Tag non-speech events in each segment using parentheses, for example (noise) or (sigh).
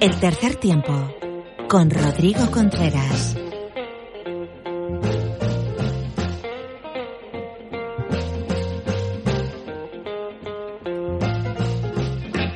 El tercer tiempo con Rodrigo Contreras.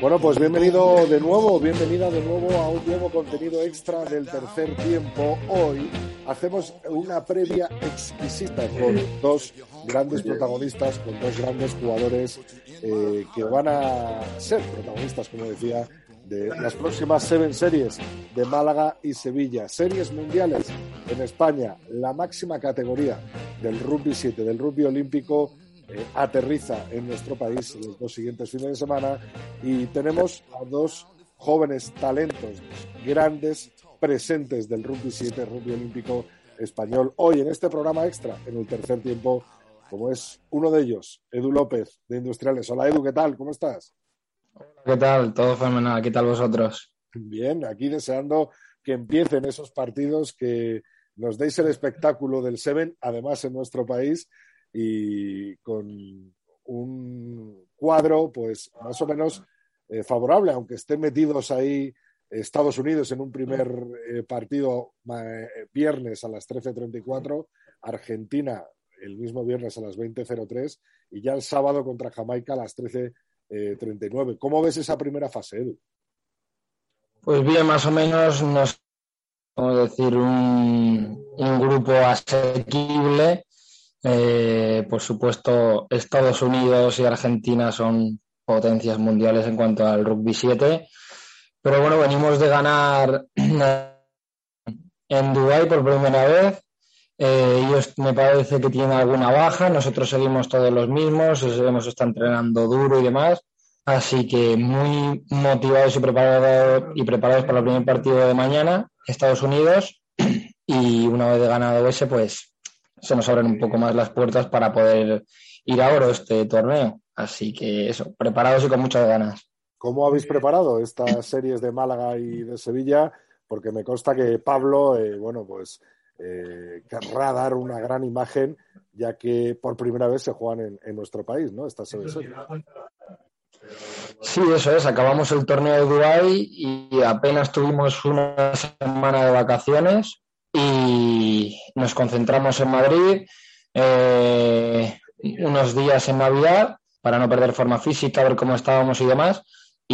Bueno, pues bienvenido de nuevo, bienvenida de nuevo a un nuevo contenido extra del tercer tiempo. Hoy hacemos una previa exquisita con dos grandes protagonistas, con dos grandes jugadores eh, que van a ser protagonistas, como decía, de las próximas Seven Series de Málaga y Sevilla. Series mundiales en España, la máxima categoría del rugby 7, del rugby olímpico eh, aterriza en nuestro país los dos siguientes fines de semana y tenemos a dos jóvenes talentos, grandes presentes del rugby 7, rugby olímpico español. Hoy en este programa extra, en el tercer tiempo, como es uno de ellos, Edu López de Industriales. Hola Edu, ¿qué tal? ¿Cómo estás? Hola, ¿qué tal? Todo fenomenal. ¿Qué tal vosotros? Bien, aquí deseando que empiecen esos partidos que nos deis el espectáculo del Seven, además en nuestro país, y con un cuadro pues más o menos eh, favorable, aunque estén metidos ahí Estados Unidos en un primer eh, partido eh, viernes a las 13.34, Argentina el mismo viernes a las 20.03 y ya el sábado contra Jamaica a las 13.39. ¿Cómo ves esa primera fase, Edu? Pues bien, más o menos nos vamos decir un, un grupo asequible eh, por supuesto, Estados Unidos y Argentina son potencias mundiales en cuanto al rugby 7. Pero bueno, venimos de ganar en Dubái por primera vez. Eh, ellos me parece que tienen alguna baja. Nosotros seguimos todos los mismos. Hemos estado entrenando duro y demás. Así que muy motivados y preparados, y preparados para el primer partido de mañana, Estados Unidos. Y una vez ganado ese, pues se nos abren un poco más las puertas para poder ir a oro este torneo. Así que eso, preparados y con muchas ganas. ¿Cómo habéis preparado estas series de Málaga y de Sevilla? Porque me consta que Pablo, eh, bueno, pues eh, querrá dar una gran imagen, ya que por primera vez se juegan en, nuestro país, ¿no? Estas series. Sí, eso es. Acabamos el torneo de Dubái y apenas tuvimos una semana de vacaciones y nos concentramos en Madrid eh, unos días en Navidad para no perder forma física, ver cómo estábamos y demás.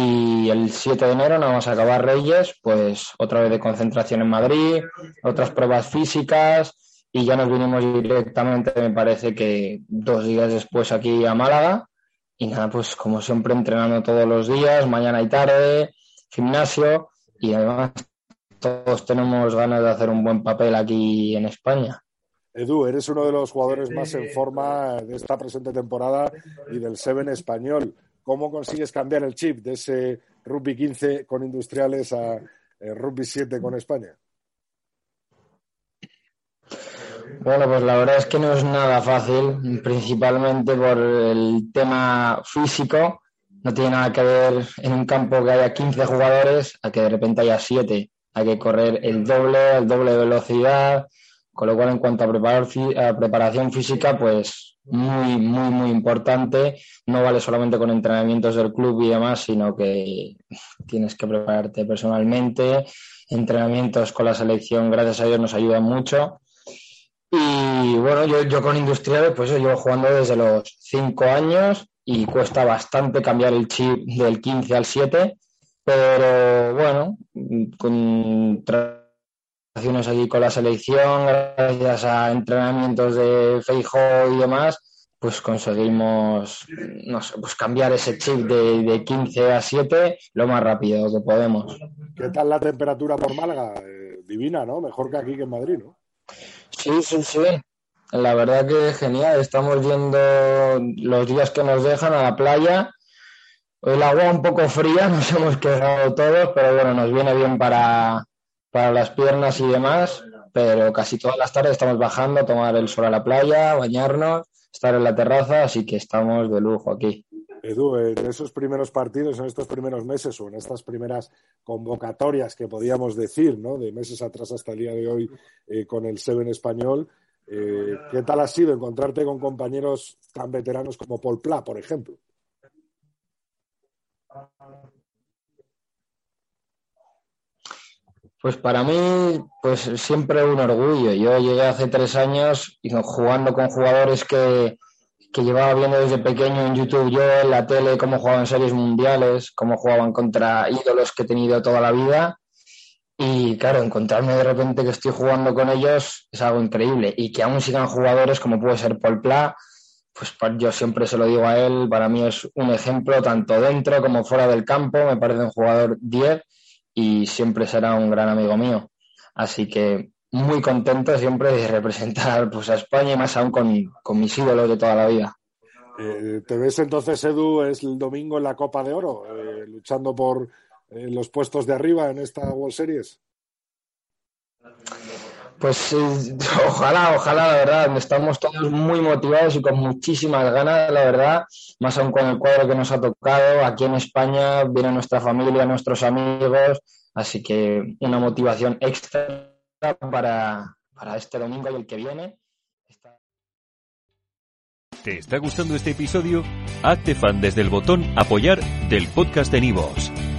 Y el 7 de enero, nada más acabar Reyes, pues otra vez de concentración en Madrid, otras pruebas físicas y ya nos vinimos directamente, me parece que dos días después aquí a Málaga. Y nada, pues como siempre entrenando todos los días, mañana y tarde, gimnasio y además todos tenemos ganas de hacer un buen papel aquí en España. Edu, eres uno de los jugadores más en forma de esta presente temporada y del Seven español. ¿Cómo consigues cambiar el chip de ese rugby 15 con industriales a eh, rugby 7 con España? Bueno, pues la verdad es que no es nada fácil, principalmente por el tema físico. No tiene nada que ver en un campo que haya 15 jugadores a que de repente haya 7 hay que correr el doble, el doble de velocidad, con lo cual en cuanto a, preparar, preparación física, pues muy, muy, muy importante. No vale solamente con entrenamientos del club y demás, sino que tienes que prepararte personalmente. Entrenamientos con la selección, gracias a Dios, nos ayudan mucho. Y bueno, yo, yo con Industriales, pues yo llevo jugando desde los 5 años y cuesta bastante cambiar el chip del 15 al 7 pero bueno, con allí con la selección, gracias a entrenamientos de Feijo y demás, pues conseguimos no sé, pues cambiar ese chip de, de, 15 a 7 lo más rápido que podemos. ¿Qué tal la temperatura por Málaga? Eh, divina, ¿no? Mejor que aquí que en Madrid, ¿no? Sí, sí, sí. La verdad que genial. Estamos yendo los días que nos dejan a la playa el agua un poco fría, (laughs) nos hemos quedado todos, pero bueno, nos viene bien para, para las piernas y demás. Pero casi todas las tardes estamos bajando, a tomar el sol a la playa, bañarnos, estar en la terraza, así que estamos de lujo aquí. Edu, en esos primeros partidos, en estos primeros meses o en estas primeras convocatorias que podíamos decir, ¿no? De meses atrás hasta el día de hoy eh, con el Seven español, Eh, ¿Qué tal ha sido encontrarte con compañeros tan veteranos como Paul Pla, por ejemplo? Pues para mí, pues siempre un orgullo. Yo llegué hace tres años jugando con jugadores que, que llevaba viendo desde pequeño en YouTube, yo en la tele, cómo jugaban series mundiales, cómo jugaban contra ídolos que he tenido toda la vida. Y claro, encontrarme de repente que estoy jugando con ellos es algo increíble. Y que aún sigan jugadores como puede ser Paul Pla, pues yo siempre se lo digo a él, para mí es un ejemplo tanto dentro como fuera del campo, me parece un jugador 10 y siempre será un gran amigo mío. Así que muy contento siempre de representar pues, a España y más aún con, mis ídolos de toda la vida. Eh, ¿Te ves entonces, Edu, es el domingo en la Copa de Oro, eh, luchando por eh, los puestos de arriba en esta World Series? Pues (laughs) ojalá, ojalá, la verdad. Estamos todos muy motivados y con muchísimas ganas, la verdad. Más aún con el cuadro que nos ha tocado. Aquí en España viene nuestra familia, nuestros amigos. Así que una motivación extra para, para este domingo y el que viene. ¿Te está gustando este episodio? Hazte fan desde el botón Apoyar del podcast de Nivos.